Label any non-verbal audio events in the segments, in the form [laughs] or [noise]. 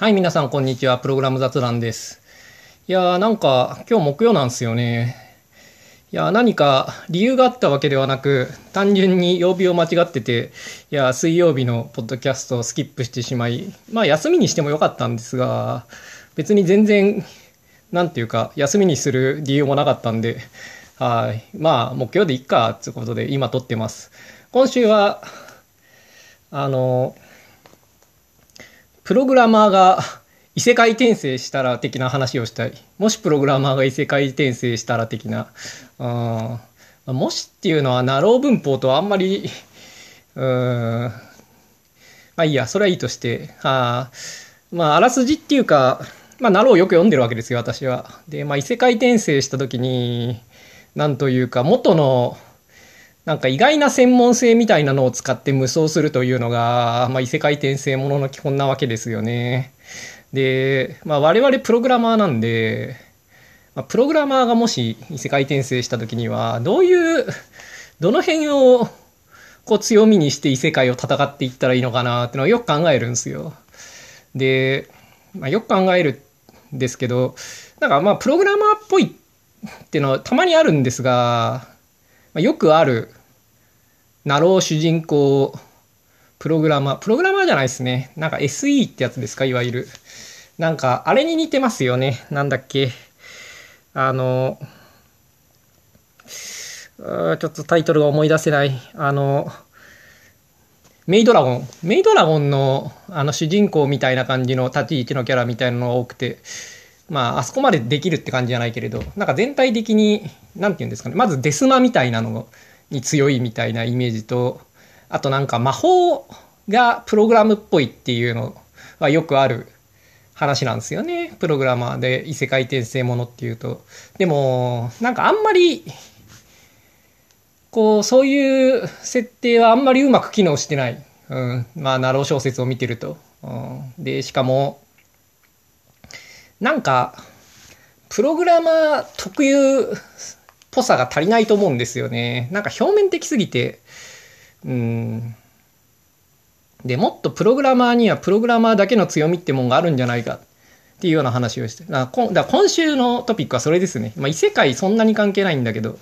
はい、皆さん、こんにちは。プログラム雑談です。いやー、なんか、今日木曜なんですよね。いやー、何か理由があったわけではなく、単純に曜日を間違ってて、いやー、水曜日のポッドキャストをスキップしてしまい、まあ、休みにしてもよかったんですが、別に全然、なんていうか、休みにする理由もなかったんで、はい。まあ、木曜でいっか、ということで、今撮ってます。今週は、あの、プログラマーが異世界転生したら的な話をしたい。もしプログラマーが異世界転生したら的な。うん、もしっていうのは、なろう文法とあんまり、[laughs] うん、まあいいや、それはいいとして。あ、まあ、あらすじっていうか、まあ、なろうよく読んでるわけですよ、私は。で、まあ、異世界転生した時に、なんというか、元の、なんか意外な専門性みたいなのを使って無双するというのが、まあ、異世界転生ものの基本なわけですよね。で、まあ、我々プログラマーなんで、まあ、プログラマーがもし異世界転生した時には、どういう、どの辺をこう強みにして異世界を戦っていったらいいのかなっていうのをよく考えるんですよ。で、まあ、よく考えるんですけど、なんかまあプログラマーっぽいっていうのはたまにあるんですが、ま、よくあるナロー主人公プログラマー、プログラマーじゃないですね。なんか SE ってやつですか、いわゆる。なんか、あれに似てますよね。なんだっけ？あの、ちょっとタイトルが思い出せない。あの、メイドラゴン。メイドラゴンのあの主人公みたいな感じの立ち位置のキャラみたいなのが多くて、まあ、あそこまでできるって感じじゃないけれど、なんか全体的に、なんて言うんですかね。まずデスマみたいなのに強いみたいなイメージと、あとなんか魔法がプログラムっぽいっていうのはよくある話なんですよね。プログラマーで異世界転生ものっていうと。でも、なんかあんまり、こう、そういう設定はあんまりうまく機能してない。うん。まあ、ナロー小説を見てると。うん、で、しかも、なんか、プログラマー特有ぽさが足りないと思うんですよね。なんか表面的すぎて、うん。で、もっとプログラマーにはプログラマーだけの強みってもんがあるんじゃないかっていうような話をして。だからだ今週のトピックはそれですね。まあ異世界そんなに関係ないんだけど、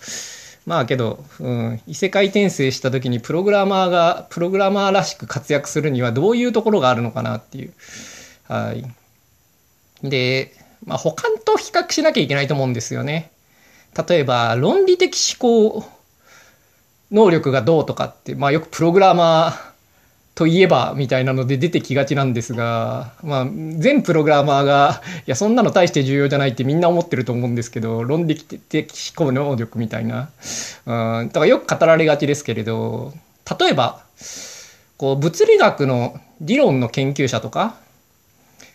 まあけど、うん、異世界転生した時にプログラマーが、プログラマーらしく活躍するにはどういうところがあるのかなっていう。はい。で、まあ他と比較しなきゃいけないと思うんですよね。例えば、論理的思考能力がどうとかって、まあよくプログラマーといえばみたいなので出てきがちなんですが、まあ全プログラマーが、いやそんなの大して重要じゃないってみんな思ってると思うんですけど、論理的思考能力みたいな。うん、だからよく語られがちですけれど、例えば、こう物理学の理論の研究者とか、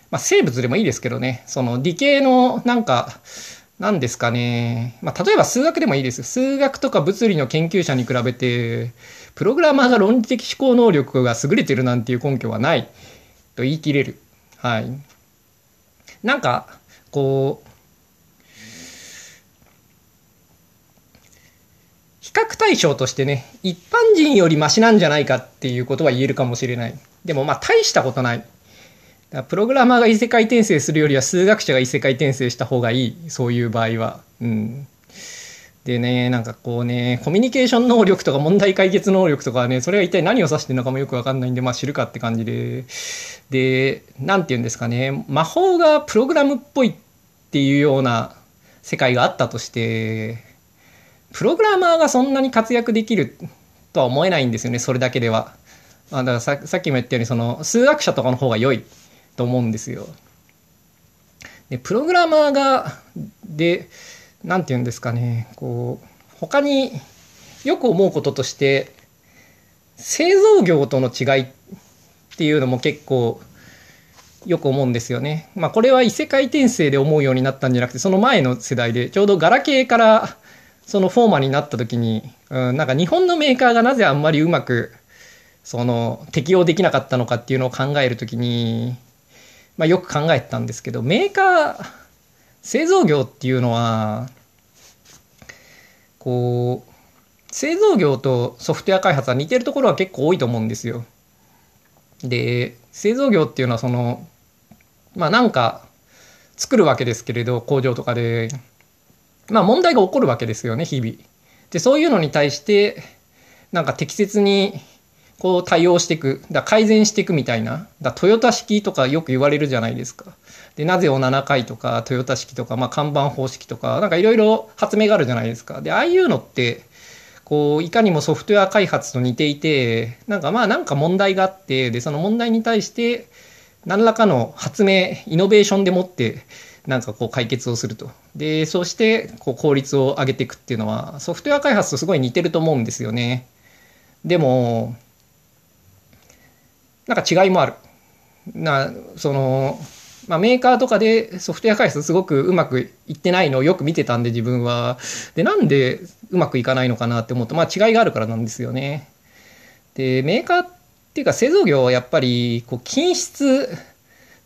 まあ生物でもいいですけどね、その理系のなんか、何ですかね。まあ、例えば数学でもいいです。数学とか物理の研究者に比べて、プログラマーが論理的思考能力が優れてるなんていう根拠はないと言い切れる。はい。なんか、こう、比較対象としてね、一般人よりマシなんじゃないかっていうことは言えるかもしれない。でもまあ大したことない。だプログラマーが異世界転生するよりは数学者が異世界転生した方がいい。そういう場合は。うん。でね、なんかこうね、コミュニケーション能力とか問題解決能力とかね、それは一体何を指してるのかもよくわかんないんで、まあ知るかって感じで。で、なんて言うんですかね、魔法がプログラムっぽいっていうような世界があったとして、プログラマーがそんなに活躍できるとは思えないんですよね、それだけでは。あだからささっきも言ったように、その数学者とかの方が良い。と思うんですよ。でプログラマーがで何て言うんですかねこう他によく思うこととして製造業との違いっていうのも結構よく思うんですよね。まあこれは異世界転生で思うようになったんじゃなくてその前の世代でちょうどガラケーからそのフォーマーになった時に、うん、なんか日本のメーカーがなぜあんまりうまくその適用できなかったのかっていうのを考えるときにまあ、よく考えてたんですけどメーカー製造業っていうのはこう製造業とソフトウェア開発は似てるところは結構多いと思うんですよ。で製造業っていうのはそのまあなんか作るわけですけれど工場とかでまあ問題が起こるわけですよね日々。でそういうのに対してなんか適切にこう対応していくだ改善していくみたいなだトヨタ式とかよく言われるじゃないですか。でなぜを7回とかトヨタ式とか、まあ、看板方式とかなんかいろいろ発明があるじゃないですか。でああいうのってこういかにもソフトウェア開発と似ていてなんかまあなんか問題があってでその問題に対して何らかの発明イノベーションでもってなんかこう解決をするとでそうしてこう効率を上げていくっていうのはソフトウェア開発とすごい似てると思うんですよねでもなんか違いもあるなそのまあ、メーカーとかでソフトウェア開発すごくうまくいってないのをよく見てたんで自分は。で、なんでうまくいかないのかなって思うと、まあ違いがあるからなんですよね。で、メーカーっていうか製造業はやっぱりこう均質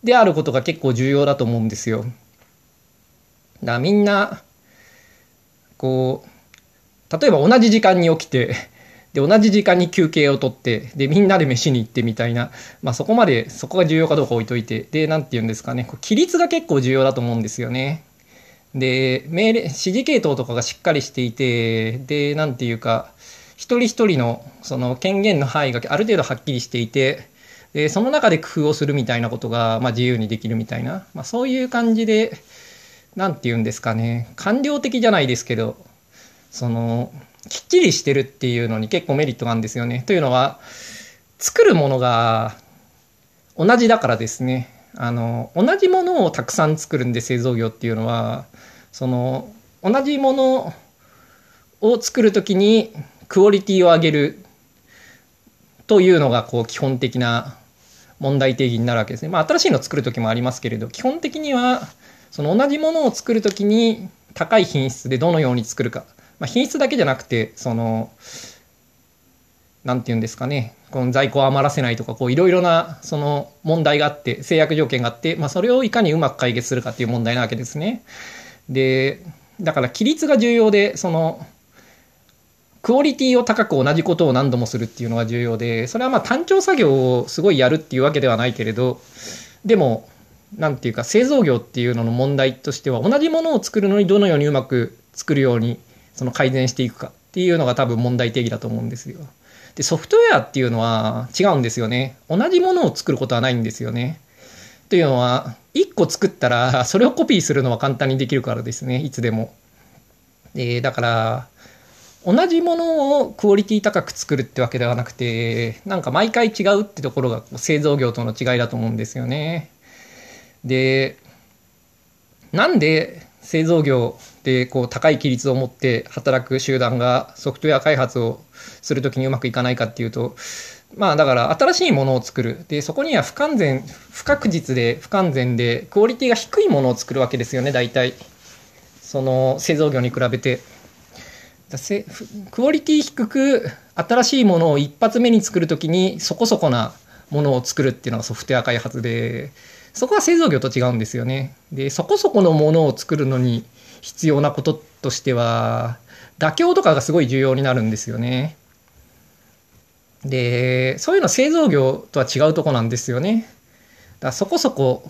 であることが結構重要だと思うんですよ。だからみんな、こう、例えば同じ時間に起きて、で、同じ時間に休憩をとって、で、みんなで飯に行ってみたいな、まあそこまで、そこが重要かどうか置いといて、で、なんて言うんですかね、規律が結構重要だと思うんですよね。で、命令、指示系統とかがしっかりしていて、で、なんていうか、一人一人のその権限の範囲がある程度はっきりしていて、で、その中で工夫をするみたいなことが、まあ自由にできるみたいな、まあそういう感じで、なんて言うんですかね、官僚的じゃないですけど、その、きっちりしてるっていうのに結構メリットがあるんですよね。というのは、作るものが同じだからですね。あの、同じものをたくさん作るんで製造業っていうのは、その、同じものを作るときにクオリティを上げるというのがこう基本的な問題定義になるわけですね。まあ新しいの作る時もありますけれど、基本的にはその同じものを作る時に高い品質でどのように作るか。まあ、品質だけじゃなくて、その、なんて言うんですかね、この在庫を余らせないとか、いろいろなその問題があって、制約条件があって、まあ、それをいかにうまく解決するかっていう問題なわけですね。で、だから規律が重要で、その、クオリティを高く同じことを何度もするっていうのが重要で、それはまあ単調作業をすごいやるっていうわけではないけれど、でも、なんていうか製造業っていうのの問題としては、同じものを作るのにどのようにうまく作るようにその改善していくかっていうのが多分問題定義だと思うんですよ。で、ソフトウェアっていうのは違うんですよね。同じものを作ることはないんですよね。というのは、1個作ったら、[laughs] それをコピーするのは簡単にできるからですね、いつでも。で、だから、同じものをクオリティ高く作るってわけではなくて、なんか毎回違うってところが製造業との違いだと思うんですよね。で、なんで製造業でこう高い規律を持って働く集団がソフトウェア開発をするときにうまくいかないかっていうとまあだから新しいものを作る。でそこには不完全不確実で不完全でクオリティが低いものを作るわけですよね大体。その製造業に比べて。クオリティ低く新しいものを一発目に作るときにそこそこなものを作るっていうのがソフトウェア開発でそこは製造業と違うんですよね。で、そこそこのものを作るのに必要なこととしては、妥協とかがすごい重要になるんですよね。で、そういうの製造業とは違うとこなんですよね。だそこそこ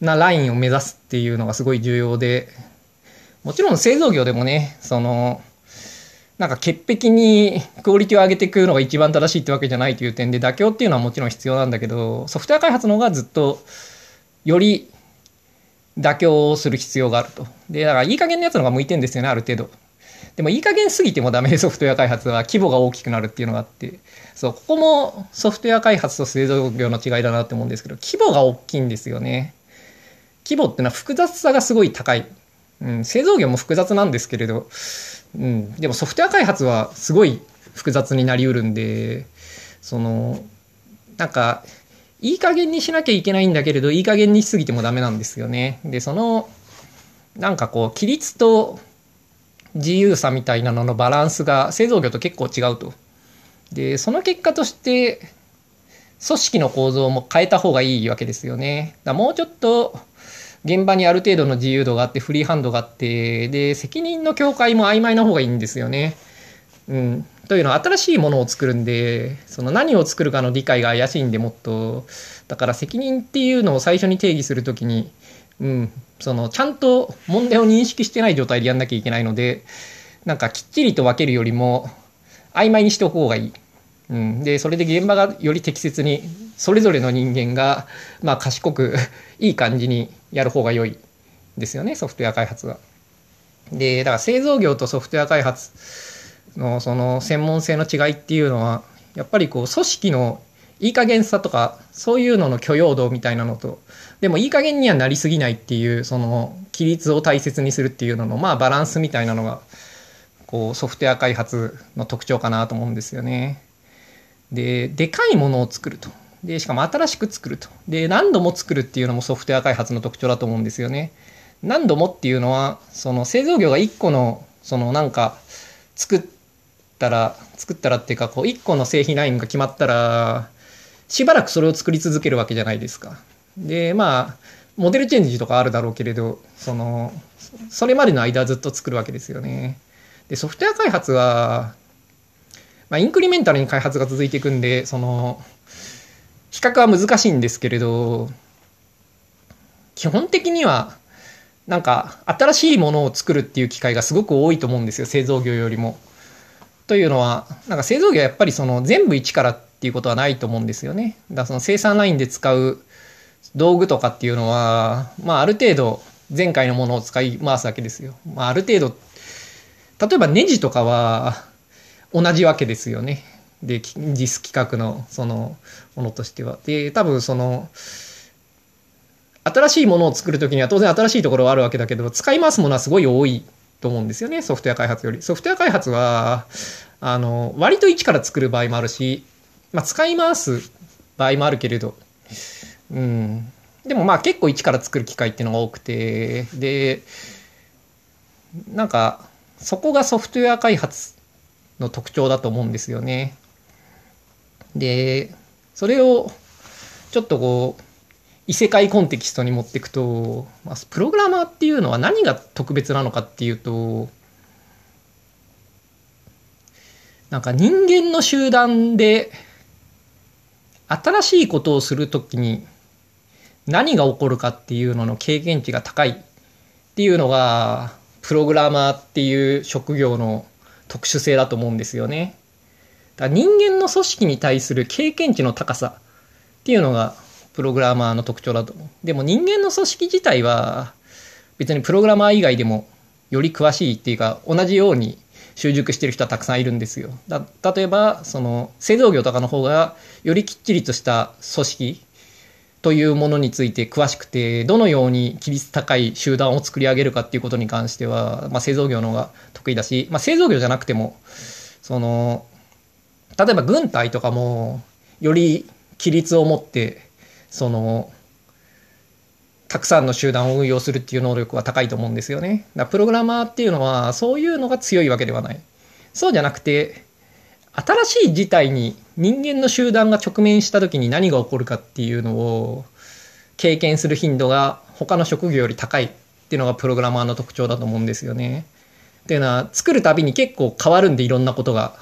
なラインを目指すっていうのがすごい重要で、もちろん製造業でもね、その、なんか潔癖にクオリティを上げていくのが一番正しいってわけじゃないという点で妥協っていうのはもちろん必要なんだけどソフトウェア開発の方がずっとより妥協をする必要があると。でだからいい加減なやつの方が向いてんですよねある程度。でもいい加減すぎてもダメソフトウェア開発は規模が大きくなるっていうのがあってそうここもソフトウェア開発と製造業の違いだなって思うんですけど規模が大きいんですよね。規模ってのは複雑さがすごい高い。うん、製造業も複雑なんですけれどうん、でもソフトウェア開発はすごい複雑になりうるんでそのなんかいい加減にしなきゃいけないんだけれどいい加減にしすぎてもダメなんですよね。でそのなんかこう規律と自由さみたいなののバランスが製造業と結構違うと。でその結果として組織の構造も変えた方がいいわけですよね。だもうちょっと現場にある程度の自由度があってフリーハンドがあってで責任の境界も曖昧な方がいいんですよね。うん、というのは新しいものを作るんでその何を作るかの理解が怪しいんでもっとだから責任っていうのを最初に定義するときに、うん、そのちゃんと問題を認識してない状態でやんなきゃいけないのでなんかきっちりと分けるよりも曖昧にしておく方がいい。うん、でそれで現場がより適切にそれぞれの人間が、まあ、賢くいい感じにやる方が良いですよねソフトウェア開発は。でだから製造業とソフトウェア開発のその専門性の違いっていうのはやっぱりこう組織のいい加減さとかそういうのの許容度みたいなのとでもいい加減にはなりすぎないっていうその規律を大切にするっていうののまあバランスみたいなのがこうソフトウェア開発の特徴かなと思うんですよね。ででかいものを作るとでしかも新しく作るとで何度も作るっていうのもソフトウェア開発の特徴だと思うんですよね。何度もっていうのはその製造業が1個のそのなんか作ったら作ったらっていうかこう1個の製品ラインが決まったらしばらくそれを作り続けるわけじゃないですか。でまあモデルチェンジとかあるだろうけれどそのそれまでの間ずっと作るわけですよね。でソフトウェア開発は、まあ、インクリメンタルに開発が続いていくんでその比較は難しいんですけれど基本的にはなんか新しいものを作るっていう機会がすごく多いと思うんですよ製造業よりも。というのはなんか製造業はやっぱりその全部一からっていうことはないと思うんですよね。だからその生産ラインで使う道具とかっていうのは、まあ、ある程度前回のものを使い回すわけですよ。まあ、ある程度例えばネジとかは同じわけですよね。で、実企画のそのものとしては。で、多分その、新しいものを作るときには当然新しいところはあるわけだけど、使い回すものはすごい多いと思うんですよね、ソフトウェア開発より。ソフトウェア開発は、あの、割と一から作る場合もあるし、まあ、使い回す場合もあるけれど、うん。でもまあ結構一から作る機会っていうのが多くて、で、なんか、そこがソフトウェア開発の特徴だと思うんですよね。で、それをちょっとこう、異世界コンテキストに持っていくと、まあ、プログラマーっていうのは何が特別なのかっていうと、なんか人間の集団で新しいことをするときに何が起こるかっていうのの経験値が高いっていうのがプログラマーっていう職業の特殊性だと思うんですよね。だ人間の組織に対する経験値の高さっていうのがプログラマーの特徴だと思う。でも人間の組織自体は別にプログラマー以外でもより詳しいっていうか同じように習熟してる人はたくさんいるんですよ。だ例えばその製造業とかの方がよりきっちりとした組織というものについて詳しくてどのように規律高い集団を作り上げるかっていうことに関しては、まあ、製造業の方が得意だし、まあ、製造業じゃなくてもその例えば軍隊とかもより規律を持ってそのたくさんの集団を運用するっていう能力は高いと思うんですよね。だプログラマーっていうのはそういうのが強いわけではない。そうじゃなくて新しい事態に人間の集団が直面した時に何が起こるかっていうのを経験する頻度が他の職業より高いっていうのがプログラマーの特徴だと思うんですよね。っていうのは作るたびに結構変わるんでいろんなことが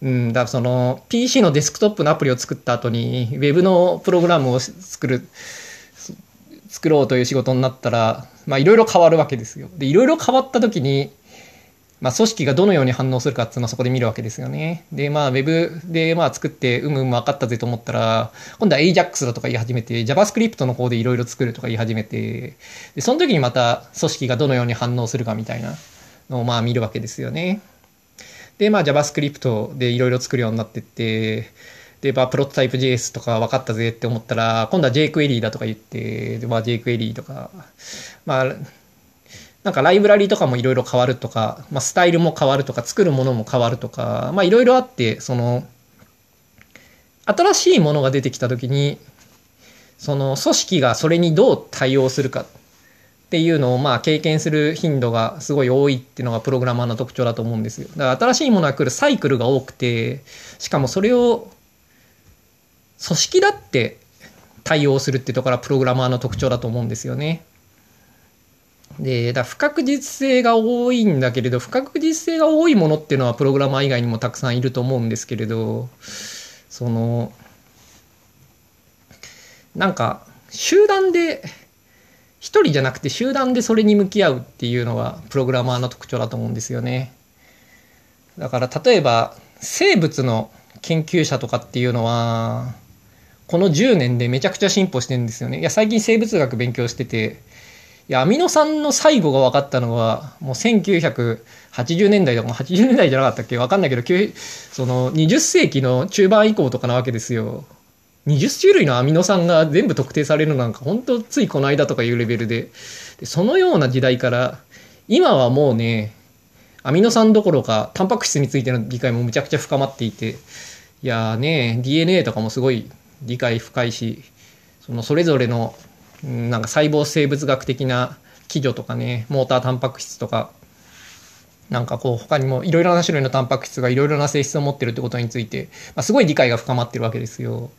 うん、だその PC のデスクトップのアプリを作った後に Web のプログラムを作る作ろうという仕事になったらいろいろ変わるわけですよ。でいろいろ変わった時にまあ、組織がどのように反応するかっていうのはそこで見るわけですよね。で、まあ、Web でまあ作って、うむうむ分かったぜと思ったら、今度は AJAX だとか言い始めて、JavaScript の方でいろいろ作るとか言い始めて、で、その時にまた組織がどのように反応するかみたいなのをまあ見るわけですよね。で、まあ JavaScript でいろいろ作るようになってって、で、まあ、プロトタイプ JS とか分かったぜって思ったら、今度は jQuery だとか言って、で、まあ jQuery とか、まあ、なんかライブラリとかもいろいろ変わるとか、まあ、スタイルも変わるとか、作るものも変わるとか、まあいろいろあって、その、新しいものが出てきたときに、その組織がそれにどう対応するかっていうのをまあ経験する頻度がすごい多いっていうのがプログラマーの特徴だと思うんですよ。だから新しいものが来るサイクルが多くて、しかもそれを組織だって対応するっていうところがプログラマーの特徴だと思うんですよね。で、だ不確実性が多いんだけれど、不確実性が多いものっていうのはプログラマー以外にもたくさんいると思うんですけれど、その、なんか集団で一人じゃなくて集団でそれに向き合うっていうのがプログラマーの特徴だと思うんですよね。だから例えば生物の研究者とかっていうのはこの10年でめちゃくちゃ進歩してるんですよね。いや最近生物学勉強してていやアミノ酸の最後が分かったのはもう1980年代とか80年代じゃなかったっけ？分かんないけどその20世紀の中盤以降とかなわけですよ。20種類のアミノ酸が全部特定されるなんか本当ついこの間とかいうレベルで。でそのような時代から今はもうねアミノ酸どころかタンパク質についての理解もむちゃくちゃ深まっていていやね DNA とかもすごい理解深いしそのそれぞれのなんか細胞生物学的な基準とかねモータータンパク質とかなんかこう他にもいろいろな種類のタンパク質がいろいろな性質を持ってるってことについて、まあ、すごい理解が深まってるわけですよ。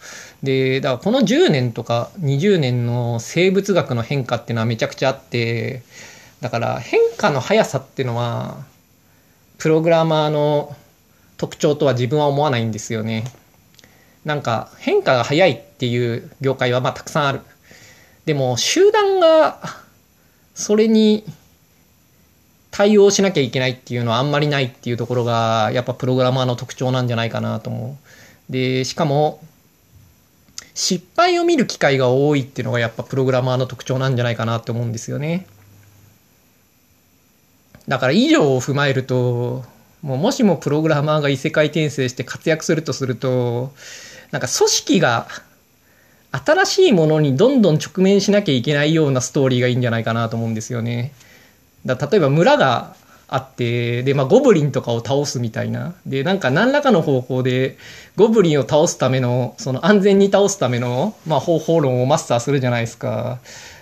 で、だからこの10年とか20年の生物学の変化っていうのはめちゃくちゃあって、だから変化の速さっていうのは、プログラマーの特徴とは自分は思わないんですよね。なんか変化が速いっていう業界はまあたくさんある。でも集団がそれに対応しなきゃいけないっていうのはあんまりないっていうところがやっぱプログラマーの特徴なんじゃないかなと思う。で、しかも失敗を見る機会が多いっていうのがやっぱプログラマーの特徴なんじゃないかなって思うんですよね。だから以上を踏まえると、もうもしもプログラマーが異世界転生して活躍するとすると、なんか組織が新しいものにどんどん直面しなきゃいけないようなストーリーがいいんじゃないかなと思うんですよね。だ例えば村があってで、まあ、ゴブリンとかを倒すみたいなでなんか何らかの方法でゴブリンを倒すためのその安全に倒すための、まあ、方法論をマスターするじゃないですか。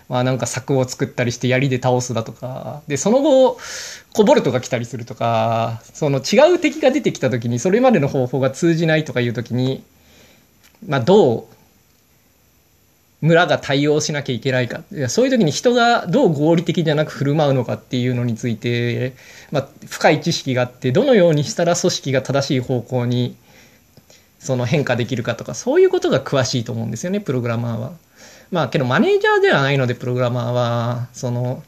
まあなんか柵を作ったりして槍で倒すだとか。で、その後、コボルトが来たりするとか、その違う敵が出てきた時にそれまでの方法が通じないとかいう時に、まあどう村が対応しなきゃいけないかそういう時に人がどう合理的じゃなく振る舞うのかっていうのについて、まあ、深い知識があってどのようにしたら組織が正しい方向にその変化できるかとかそういうことが詳しいと思うんですよねプログラマーは。まあけどマネージャーではないのでプログラマーはその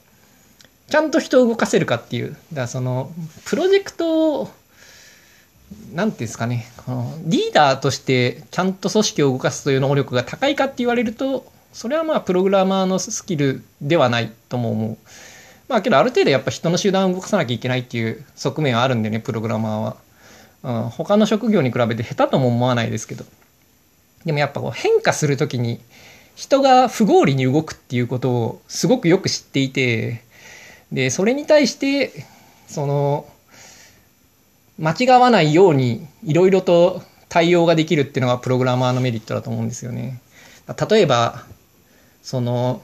ちゃんと人を動かせるかっていうだからそのプロジェクトをなんていうんですかね、このリーダーとしてちゃんと組織を動かすという能力が高いかって言われると、それはまあプログラマーのスキルではないとも思う。まあけどある程度やっぱ人の集団を動かさなきゃいけないっていう側面はあるんでね、プログラマーは。うん、他の職業に比べて下手とも思わないですけど。でもやっぱこう変化するときに人が不合理に動くっていうことをすごくよく知っていて、で、それに対して、その、間違わないようにいろいろと対応ができるっていうのがプログラマーのメリットだと思うんですよね。例えば、その、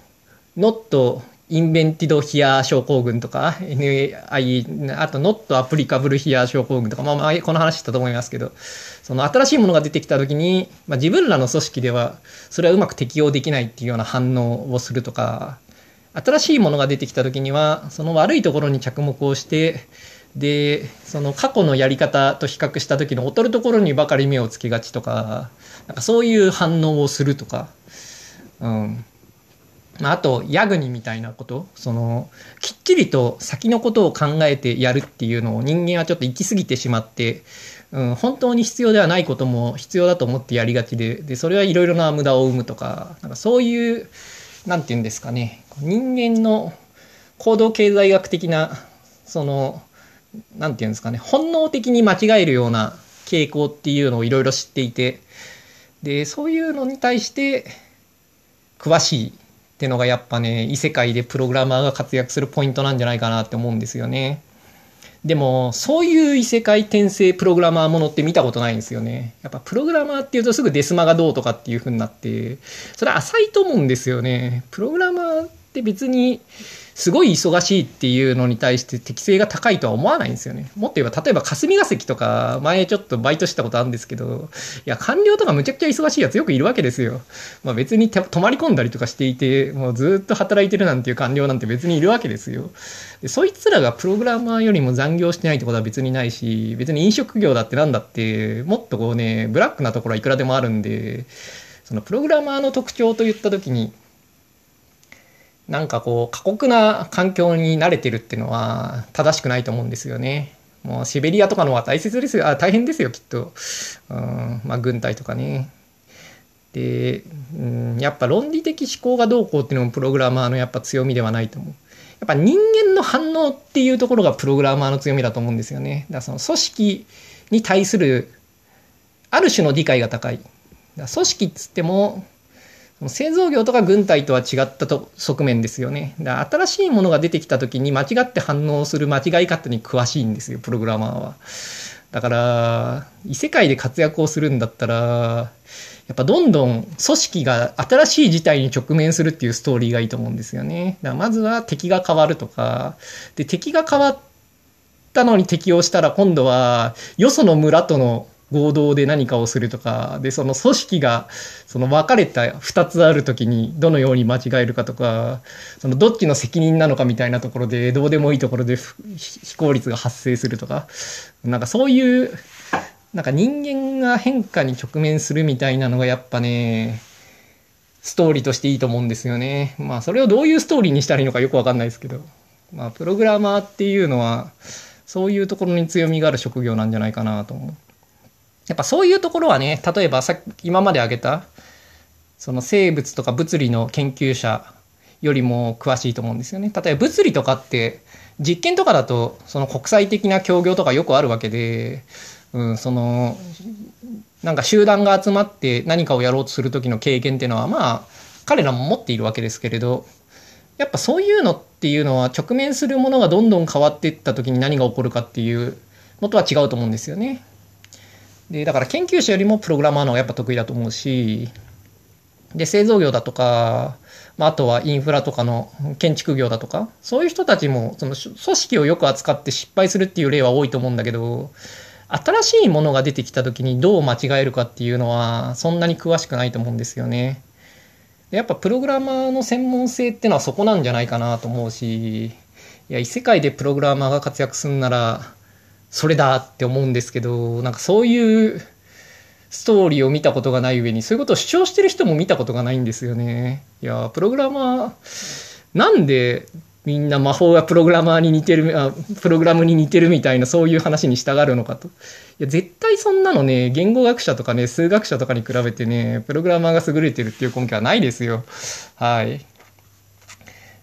not invented here 症候群とか、NAI、あと not applicable here 症候群とか、まあ、まあ、この話したと思いますけど、その新しいものが出てきた時に、まあ、自分らの組織ではそれはうまく適用できないっていうような反応をするとか、新しいものが出てきた時には、その悪いところに着目をして、でその過去のやり方と比較した時の劣るところにばかり目をつけがちとかなんかそういう反応をするとか、うん。まあ、あとヤグニみたいなこと。そのきっちりと先のことを考えてやるっていうのを人間はちょっと行き過ぎてしまって、うん、本当に必要ではないことも必要だと思ってやりがちででそれはいろいろな無駄を生むとかなんかそういうなんて言うんですかね。人間の行動経済学的なそのなんて言うんですかね、本能的に間違えるような傾向っていうのをいろいろ知っていて、で、そういうのに対して詳しいってのがやっぱね、異世界でプログラマーが活躍するポイントなんじゃないかなって思うんですよね。でも、そういう異世界転生プログラマーものって見たことないんですよね。やっぱプログラマーっていうとすぐデスマがどうとかっていう風になって、それ浅いと思うんですよね。プログラマーって別に、すごい忙しいっていうのに対して適性が高いとは思わないんですよね。もっと言えば、例えば霞が関とか、前ちょっとバイトしたことあるんですけど、いや、官僚とかむちゃくちゃ忙しいやつよくいるわけですよ。まあ別に泊まり込んだりとかしていて、もうずっと働いてるなんていう官僚なんて別にいるわけですよ。でそいつらがプログラマーよりも残業してないってことは別にないし、別に飲食業だってなんだって、もっとこうね、ブラックなところはいくらでもあるんで、そのプログラマーの特徴といった時になんかこう過酷な環境に慣れてるっていうのは正しくないと思うんですよね。もうシベリアとかの方が大切ですよあ大変ですよきっと、うんまあ、軍隊とかね。で、うん、やっぱ論理的思考がどうこうっていうのもプログラマーのやっぱ強みではないと思う。やっぱ人間の反応っていうところがプログラマーの強みだと思うんですよね。だからその組織に対するある種の理解が高い。組織っつっても製造業とか軍隊とは違ったと側面ですよね。だ新しいものが出てきた時に間違って反応する間違い方に詳しいんですよ、プログラマーは。だから、異世界で活躍をするんだったら、やっぱどんどん組織が新しい事態に直面するっていうストーリーがいいと思うんですよね。だからまずは敵が変わるとか、で、敵が変わったのに適応したら今度はよその村との合同で何かをするとか、で、その組織が、その分かれた2つある時にどのように間違えるかとか、そのどっちの責任なのかみたいなところで、どうでもいいところで非効率が発生するとか、なんかそういうなんか人間が変化に直面するみたいなのがやっぱね、ストーリーとしていいと思うんですよね。まあそれをどういうストーリーにしたらいいのかよくわかんないですけど。まあプログラマーっていうのは、そういうところに強みがある職業なんじゃないかなと思う。やっぱそういうところはね、例えばさ今まで挙げた、その生物とか物理の研究者よりも詳しいと思うんですよね。例えば物理とかって実験とかだとその国際的な協業とかよくあるわけでうん、そのなんか集団が集まって何かをやろうとする時の経験っていうのはまあ彼らも持っているわけですけれどやっぱそういうのっていうのは直面するものがどんどん変わっていった時に何が起こるかっていうのとは違うと思うんですよね。でだから研究者よりもプログラマーの方がやっぱ得意だと思うしで製造業だとか、まあ、あとはインフラとかの建築業だとかそういう人たちもその組織をよく扱って失敗するっていう例は多いと思うんだけど新しいものが出てきた時にどう間違えるかっていうのはそんなに詳しくないと思うんですよね。やっぱプログラマーの専門性ってのはそこなんじゃないかなと思うし、いや、異世界でプログラマーが活躍するなら、それだって思うんですけど、なんかそういうストーリーを見たことがない上に、そういうことを主張してる人も見たことがないんですよね。いや、プログラマー、なんでみんな魔法がプログラマーに似てるあプログラムに似てるみたいなそういう話に従うのかと。いや絶対そんなのね言語学者とかね数学者とかに比べてねプログラマーが優れてるっていう根拠はないですよ。はい。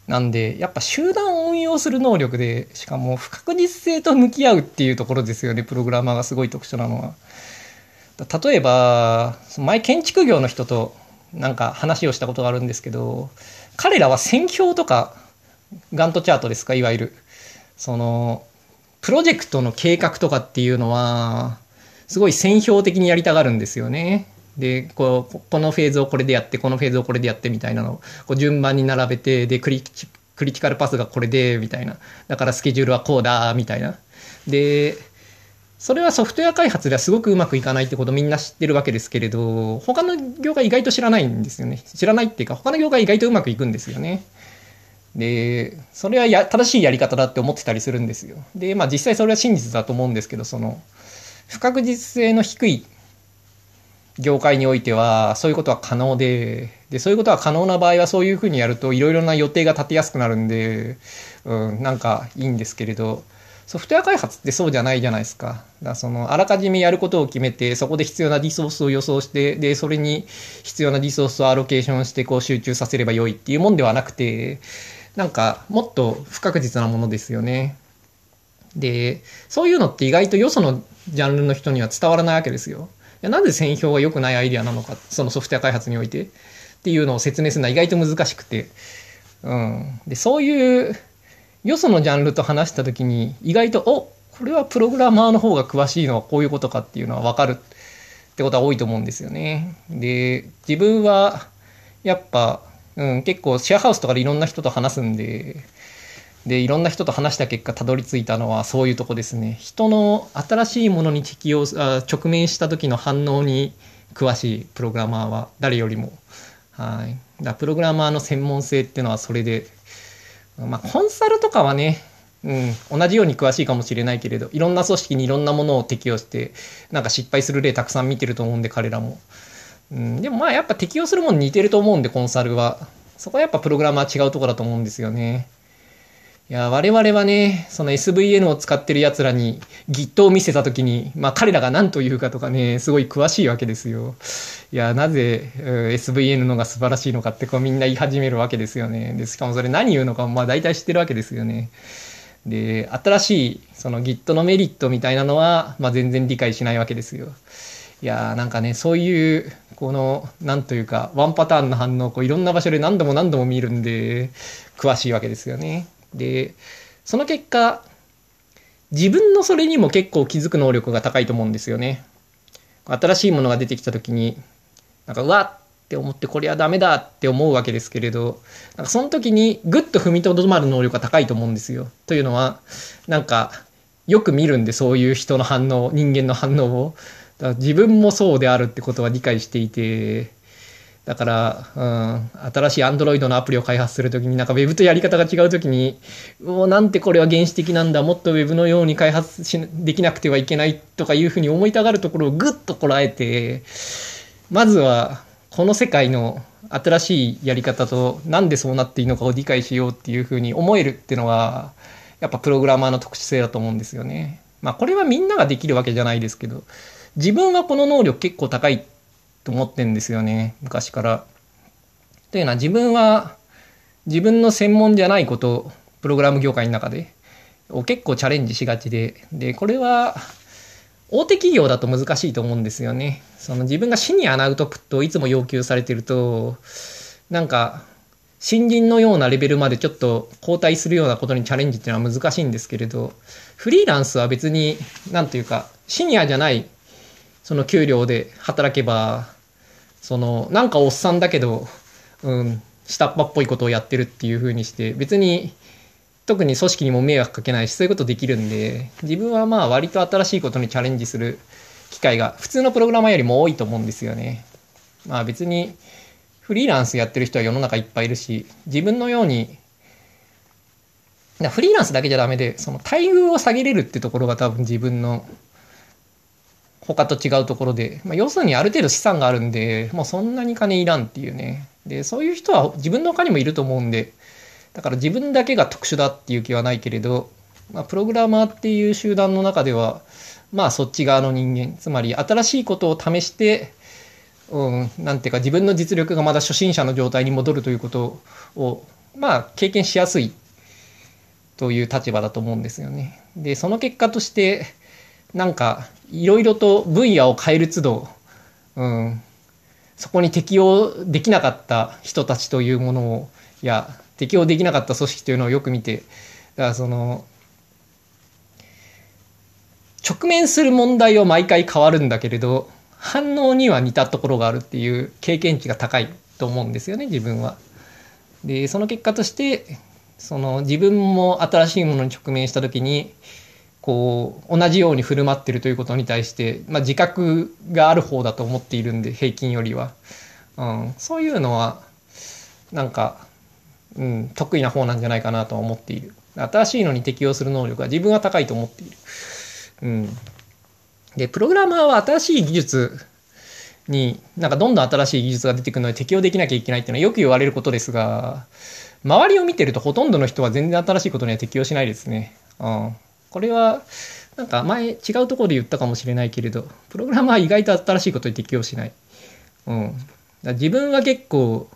なんでやっぱ集団運用する能力でしかも不確実性と向き合うっていうところですよねプログラマーがすごい特徴なのは例えば前建築業の人となんか話をしたことがあるんですけど彼らは戦況とかガントチャートですかいわゆるそのプロジェクトの計画とかっていうのはすごい線標的にやりたがるんですよね。でこうこのフェーズをこれでやってこのフェーズをこれでやってみたいなのをこう順番に並べてでクリクリティカルパスがこれでみたいな。だからスケジュールはこうだみたいな。でそれはソフトウェア開発ではすごくうまくいかないってことみんな知ってるわけですけれど他の業界意外と知らないんですよね。知らないっていうか他の業界意外とうまくいくんですよね。で、それはや正しいやり方だって思ってたりするんですよ。で、まあ実際それは真実だと思うんですけど、その、不確実性の低い業界においては、そういうことは可能で、で、そういうことは可能な場合はそういうふうにやるといろいろな予定が立てやすくなるんで、うん、なんかいいんですけれど、ソフトウェア開発ってそうじゃないじゃないですか。だその、あらかじめやることを決めて、そこで必要なリソースを予想して、で、それに必要なリソースをアロケーションして、こう集中させればよいっていうもんではなくて、なんかもっと不確実なものですよね。で、そういうのって意外とよそのジャンルの人には伝わらないわけですよ。やなぜ線標が良くないアイデアなのか、そのソフトウェア開発において？っていうのを説明するのは意外と難しくて。うん。で、そういうよそのジャンルと話した時に意外と、おこれはプログラマーの方が詳しいのはこういうことかっていうのは分かるってことは多いと思うんですよね。で、自分はやっぱうん、結構シェアハウスとかでいろんな人と話すんで、で、いろんな人と話した結果たどり着いたのはそういうとこですね。人の新しいものに適応、あ直面した時の反応に詳しいプログラマーは誰よりも。はい。だプログラマーの専門性っていうのはそれで、まあ、コンサルとかはね、うん、同じように詳しいかもしれないけれど、いろんな組織にいろんなものを適用して、なんか失敗する例たくさん見てると思うんで、彼らも。うん、でもまあやっぱ適用するもん似てると思うんで、コンサルは。そこはやっぱプログラマー違うとこだと思うんですよね。いや、我々はね、その SVN を使ってる奴らに Git を見せたときに、まあ彼らが何と言うかとかね、すごい詳しいわけですよ。いや、なぜ、SVN のが素晴らしいのかってこうみんな言い始めるわけですよね。で、しかもそれ何言うのかもまあ大体知ってるわけですよね。で、新しいその Git のメリットみたいなのは、まあ全然理解しないわけですよ。いやーなんかね、そういう、この、なんというか、ワンパターンの反応をこういろんな場所で何度も何度も見るんで、詳しいわけですよね。で、その結果、自分のそれにも結構気づく能力が高いと思うんですよね。新しいものが出てきた時に、なんか、うわっって思ってこれはダメだって思うわけですけれど、なんかその時にぐっと踏みとどまる能力が高いと思うんですよ。というのは、なんか、よく見るんで、そういう人の反応、人間の反応を。自分もそうであるってことは理解していて、だから、うん、新しい Android のアプリを開発するときに、なんか Web とやり方が違うときに、もうなんてこれは原始的なんだ、もっと Web のように開発しできなくてはいけないとかいうふうに思いたがるところをぐっとこらえて、まずはこの世界の新しいやり方となんでそうなっていいのかを理解しようっていうふうに思えるっていうのが、やっぱプログラマーの特殊性だと思うんですよね。まあこれはみんなができるわけじゃないですけど、自分はこの能力結構高いと思ってんですよね昔から。というのは自分は自分の専門じゃないことプログラム業界の中でを結構チャレンジしがちででこれは大手企業だと難しいと思うんですよね。その自分がシニアなアウトプットをいつも要求されてるとなんか新人のようなレベルまでちょっと交代するようなことにチャレンジっていうのは難しいんですけれどフリーランスは別に何というかシニアじゃないその給料で働けば、その、なんかおっさんだけど、うん、下っ端っぽいことをやってるっていう風にして、別に、特に組織にも迷惑かけないし、そういうことできるんで、自分はまあ割と新しいことにチャレンジする機会が、普通のプログラマーよりも多いと思うんですよね。まあ別に、フリーランスやってる人は世の中いっぱいいるし、自分のように、フリーランスだけじゃダメで、その待遇を下げれるってところが多分自分の他と違うところで、まあ、要するにある程度資産があるんで、もうそんなに金いらんっていうね。で、そういう人は自分の他にもいると思うんで、だから自分だけが特殊だっていう気はないけれど、まあ、プログラマーっていう集団の中では、まあそっち側の人間、つまり新しいことを試して、うん、なんていうか自分の実力がまだ初心者の状態に戻るということを、まあ経験しやすいという立場だと思うんですよね。で、その結果として、なんかいろいろと分野を変える都度、うん、そこに適応できなかった人たちというものを、いや、適応できなかった組織というのをよく見て、だからその、直面する問題は毎回変わるんだけれど、反応には似たところがあるっていう経験値が高いと思うんですよね、自分は。で、その結果として、その自分も新しいものに直面した時に、こう同じように振る舞ってるということに対して、まあ、自覚がある方だと思っているんで平均よりは、うん、そういうのはなんか、うん、得意な方なんじゃないかなと思っている。新しいのに適応する能力は自分は高いと思っている、うん、でプログラマーは新しい技術になんかどんどん新しい技術が出てくるので適応できなきゃいけないっていうのはよく言われることですが周りを見てるとほとんどの人は全然新しいことには適応しないですね。うん。これは、なんか前違うところで言ったかもしれないけれど、プログラマーは意外と新しいことに適応しない。うん。だ自分は結構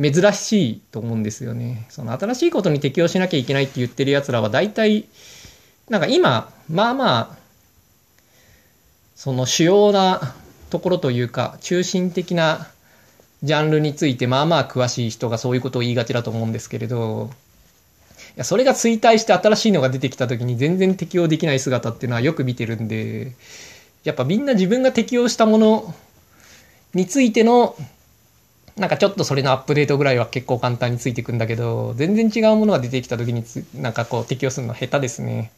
珍しいと思うんですよね。その新しいことに適応しなきゃいけないって言ってる奴らは大体、なんか今、まあまあ、その主要なところというか、中心的なジャンルについてまあまあ詳しい人がそういうことを言いがちだと思うんですけれど、やそれが衰退して新しいのが出てきた時に全然適応できない姿っていうのはよく見てるんでやっぱみんな自分が適応したものについてのなんかちょっとそれのアップデートぐらいは結構簡単についていくんだけど全然違うものが出てきた時につなんかこう適応するの下手ですね。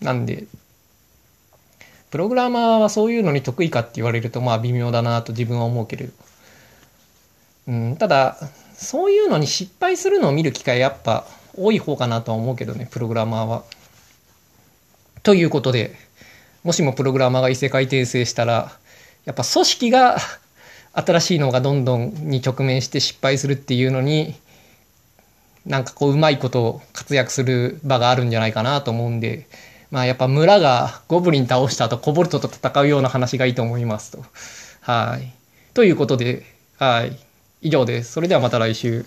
なんでプログラマーはそういうのに得意かって言われるとまあ微妙だなと自分は思うけれど、うん、ただそういうのに失敗するのを見る機会やっぱ多い方かなとは思うけどね、プログラマーは。ということで、もしもプログラマーが異世界転生したら、やっぱ組織が [laughs] 新しいのがどんどんに直面して失敗するっていうのになんかこううまいこと活躍する場があるんじゃないかなと思うんでまあやっぱ村がゴブリン倒した後コボルトと戦うような話がいいと思いますと。はい。ということで、はい。以上です。それではまた来週。